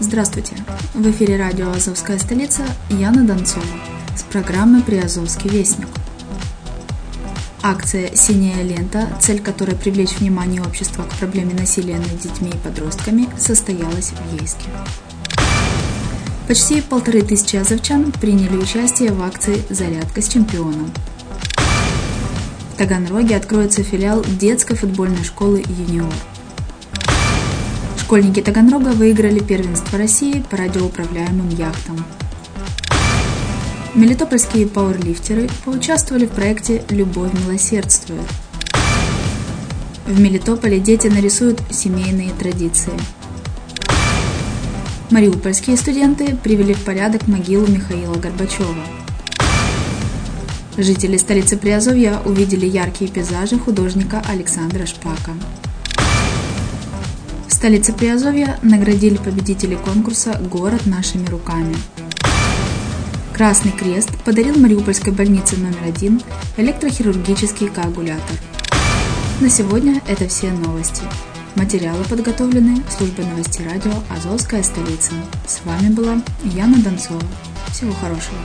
Здравствуйте! В эфире радио «Азовская столица» Яна Донцова с программой «Приазовский вестник». Акция «Синяя лента», цель которой привлечь внимание общества к проблеме насилия над детьми и подростками, состоялась в Ейске. Почти полторы тысячи азовчан приняли участие в акции «Зарядка с чемпионом». В Таганроге откроется филиал детской футбольной школы «Юниор». Школьники Таганрога выиграли первенство России по радиоуправляемым яхтам – Мелитопольские пауэрлифтеры поучаствовали в проекте «Любовь милосердствует». В Мелитополе дети нарисуют семейные традиции. Мариупольские студенты привели в порядок могилу Михаила Горбачева. Жители столицы Приазовья увидели яркие пейзажи художника Александра Шпака. Столице Приазовья наградили победителей конкурса «Город нашими руками». Красный Крест подарил Мариупольской больнице номер один электрохирургический коагулятор. На сегодня это все новости. Материалы подготовлены службой новостей радио «Азовская столица». С вами была Яна Донцова. Всего хорошего.